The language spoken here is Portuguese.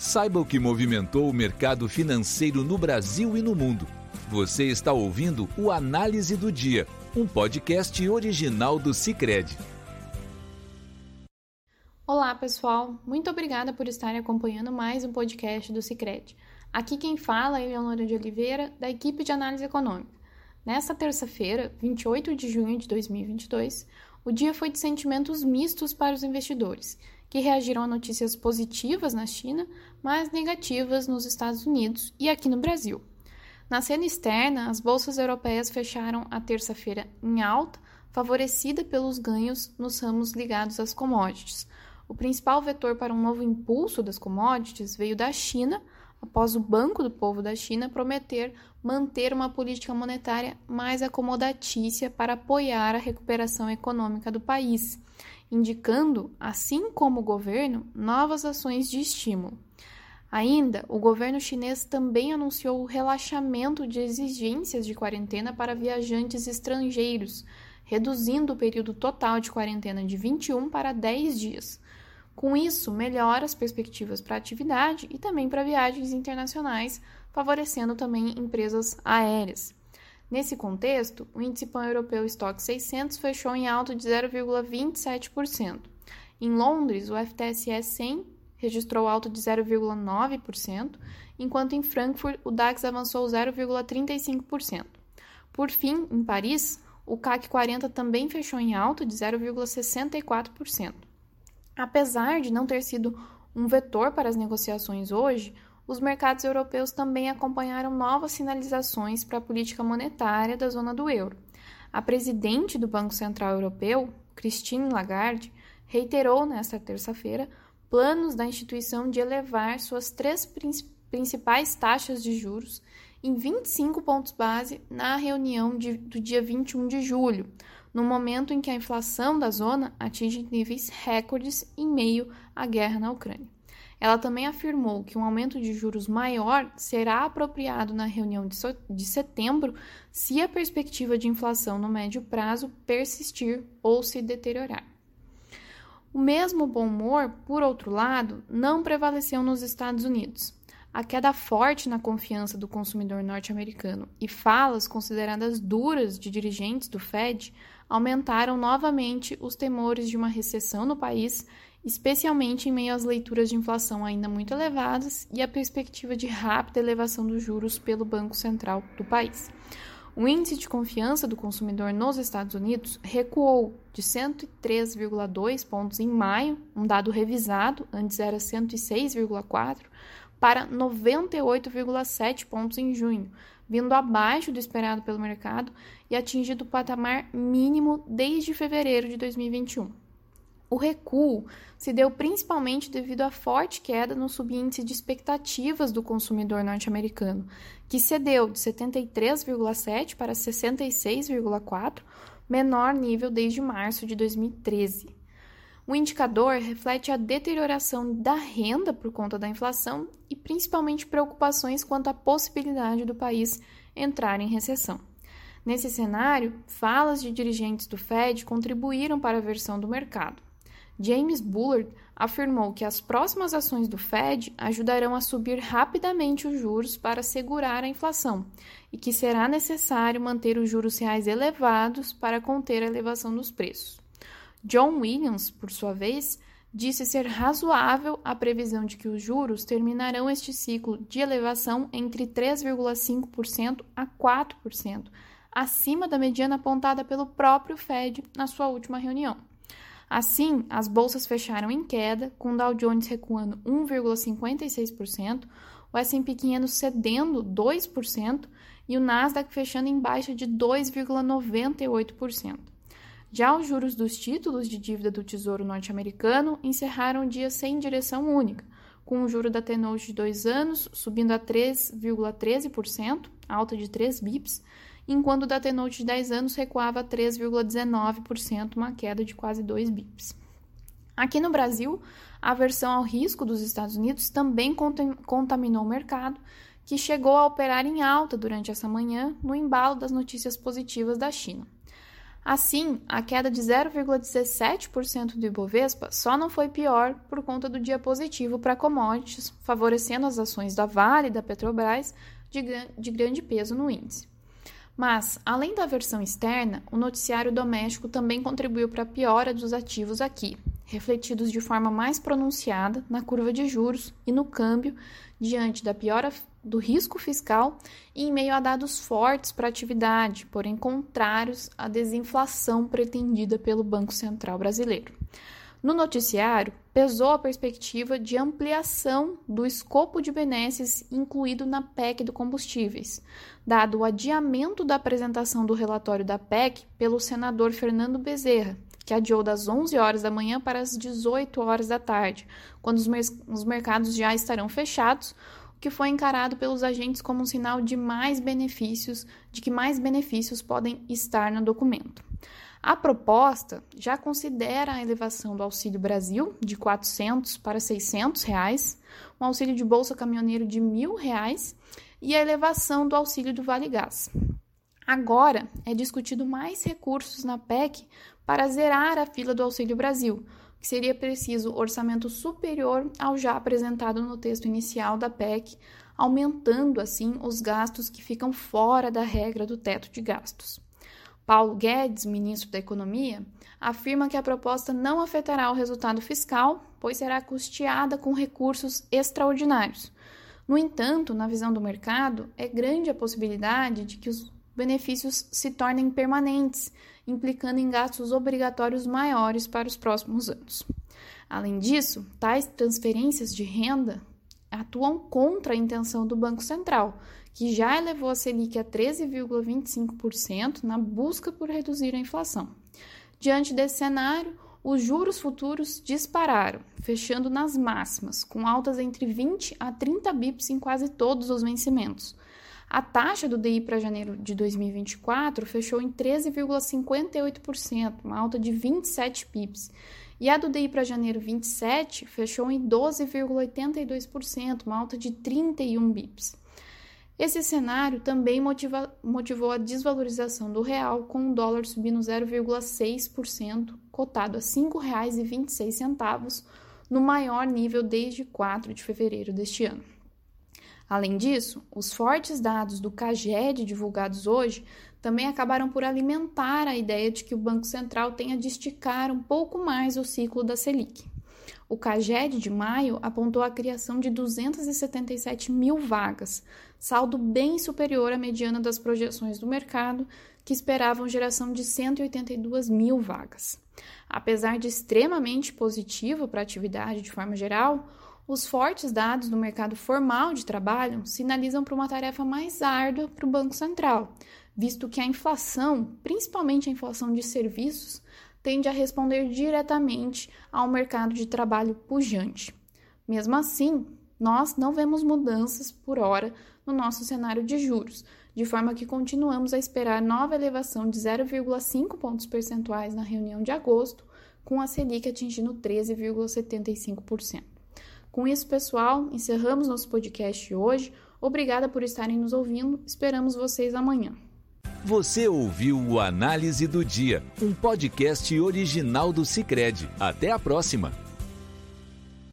Saiba o que movimentou o mercado financeiro no Brasil e no mundo. Você está ouvindo o Análise do Dia, um podcast original do Cicred. Olá, pessoal. Muito obrigada por estarem acompanhando mais um podcast do Cicred. Aqui quem fala é Leonora de Oliveira, da equipe de análise econômica. Nesta terça-feira, 28 de junho de 2022, o dia foi de sentimentos mistos para os investidores que reagiram a notícias positivas na China, mas negativas nos Estados Unidos e aqui no Brasil. Na cena externa, as bolsas europeias fecharam a terça-feira em alta, favorecida pelos ganhos nos ramos ligados às commodities. O principal vetor para um novo impulso das commodities veio da China, após o Banco do Povo da China prometer manter uma política monetária mais acomodatícia para apoiar a recuperação econômica do país indicando, assim como o governo, novas ações de estímulo. Ainda, o governo chinês também anunciou o relaxamento de exigências de quarentena para viajantes estrangeiros, reduzindo o período total de quarentena de 21 para 10 dias. Com isso, melhora as perspectivas para a atividade e também para viagens internacionais, favorecendo também empresas aéreas. Nesse contexto, o índice pan-europeu Stock 600 fechou em alta de 0,27%. Em Londres, o FTSE 100 registrou alta de 0,9%, enquanto em Frankfurt o DAX avançou 0,35%. Por fim, em Paris, o CAC 40 também fechou em alta de 0,64%. Apesar de não ter sido um vetor para as negociações hoje, os mercados europeus também acompanharam novas sinalizações para a política monetária da zona do euro. A presidente do Banco Central Europeu, Christine Lagarde, reiterou nesta terça-feira planos da instituição de elevar suas três principais taxas de juros em 25 pontos base na reunião de, do dia 21 de julho, no momento em que a inflação da zona atinge níveis recordes em meio à guerra na Ucrânia. Ela também afirmou que um aumento de juros maior será apropriado na reunião de setembro se a perspectiva de inflação no médio prazo persistir ou se deteriorar. O mesmo bom humor, por outro lado, não prevaleceu nos Estados Unidos. A queda forte na confiança do consumidor norte-americano e falas consideradas duras de dirigentes do Fed aumentaram novamente os temores de uma recessão no país especialmente em meio às leituras de inflação ainda muito elevadas e a perspectiva de rápida elevação dos juros pelo Banco Central do país. O índice de confiança do consumidor nos Estados Unidos recuou de 103,2 pontos em maio, um dado revisado, antes era 106,4, para 98,7 pontos em junho, vindo abaixo do esperado pelo mercado e atingido o patamar mínimo desde fevereiro de 2021. O recuo se deu principalmente devido à forte queda no subíndice de expectativas do consumidor norte-americano, que cedeu de 73,7 para 66,4, menor nível desde março de 2013. O indicador reflete a deterioração da renda por conta da inflação e principalmente preocupações quanto à possibilidade do país entrar em recessão. Nesse cenário, falas de dirigentes do Fed contribuíram para a versão do mercado. James Bullard afirmou que as próximas ações do Fed ajudarão a subir rapidamente os juros para segurar a inflação e que será necessário manter os juros reais elevados para conter a elevação dos preços. John Williams, por sua vez, disse ser razoável a previsão de que os juros terminarão este ciclo de elevação entre 3,5% a 4%, acima da mediana apontada pelo próprio Fed na sua última reunião. Assim, as bolsas fecharam em queda, com o Dow Jones recuando 1,56%, o S&P 500 cedendo 2% e o Nasdaq fechando em baixa de 2,98%. Já os juros dos títulos de dívida do Tesouro norte-americano encerraram o dia sem direção única, com o juro da T-Note de 2 anos subindo a 3,13%, alta de 3 bips, enquanto o da T-Note de 10 anos recuava 3,19%, uma queda de quase 2 bips. Aqui no Brasil, a aversão ao risco dos Estados Unidos também contaminou o mercado, que chegou a operar em alta durante essa manhã no embalo das notícias positivas da China. Assim, a queda de 0,17% do Ibovespa só não foi pior por conta do dia positivo para commodities, favorecendo as ações da Vale e da Petrobras de, de grande peso no índice. Mas, além da versão externa, o noticiário doméstico também contribuiu para a piora dos ativos aqui, refletidos de forma mais pronunciada na curva de juros e no câmbio, diante da piora do risco fiscal e em meio a dados fortes para a atividade, porém contrários à desinflação pretendida pelo Banco Central brasileiro. No noticiário, pesou a perspectiva de ampliação do escopo de benesses incluído na PEC do combustíveis, dado o adiamento da apresentação do relatório da PEC pelo senador Fernando Bezerra, que adiou das 11 horas da manhã para as 18 horas da tarde, quando os, mer os mercados já estarão fechados, o que foi encarado pelos agentes como um sinal de mais benefícios, de que mais benefícios podem estar no documento. A proposta já considera a elevação do Auxílio Brasil de 400 para 600 reais, um auxílio de bolsa caminhoneiro de mil reais e a elevação do auxílio do Vale Gás. Agora é discutido mais recursos na PEC para zerar a fila do Auxílio Brasil, que seria preciso orçamento superior ao já apresentado no texto inicial da PEC, aumentando assim os gastos que ficam fora da regra do teto de gastos. Paulo Guedes, ministro da Economia, afirma que a proposta não afetará o resultado fiscal, pois será custeada com recursos extraordinários. No entanto, na visão do mercado, é grande a possibilidade de que os benefícios se tornem permanentes, implicando em gastos obrigatórios maiores para os próximos anos. Além disso, tais transferências de renda atuam contra a intenção do Banco Central, que já elevou a Selic a 13,25% na busca por reduzir a inflação. Diante desse cenário, os juros futuros dispararam, fechando nas máximas, com altas entre 20 a 30 bips em quase todos os vencimentos. A taxa do DI para janeiro de 2024 fechou em 13,58%, uma alta de 27 pips. E a do DI para janeiro 27 fechou em 12,82%, uma alta de 31 bips. Esse cenário também motiva, motivou a desvalorização do real, com o dólar subindo 0,6%, cotado a R$ 5,26, no maior nível desde 4 de fevereiro deste ano. Além disso, os fortes dados do CAGED divulgados hoje também acabaram por alimentar a ideia de que o Banco Central tenha de esticar um pouco mais o ciclo da Selic. O CAGED de maio apontou a criação de 277 mil vagas, saldo bem superior à mediana das projeções do mercado, que esperavam geração de 182 mil vagas. Apesar de extremamente positivo para a atividade de forma geral, os fortes dados do mercado formal de trabalho sinalizam para uma tarefa mais árdua para o Banco Central, visto que a inflação, principalmente a inflação de serviços, tende a responder diretamente ao mercado de trabalho pujante. Mesmo assim, nós não vemos mudanças por hora no nosso cenário de juros, de forma que continuamos a esperar nova elevação de 0,5 pontos percentuais na reunião de agosto, com a Selic atingindo 13,75%. Com isso, pessoal, encerramos nosso podcast hoje. Obrigada por estarem nos ouvindo. Esperamos vocês amanhã. Você ouviu o Análise do Dia, um podcast original do Cicred. Até a próxima!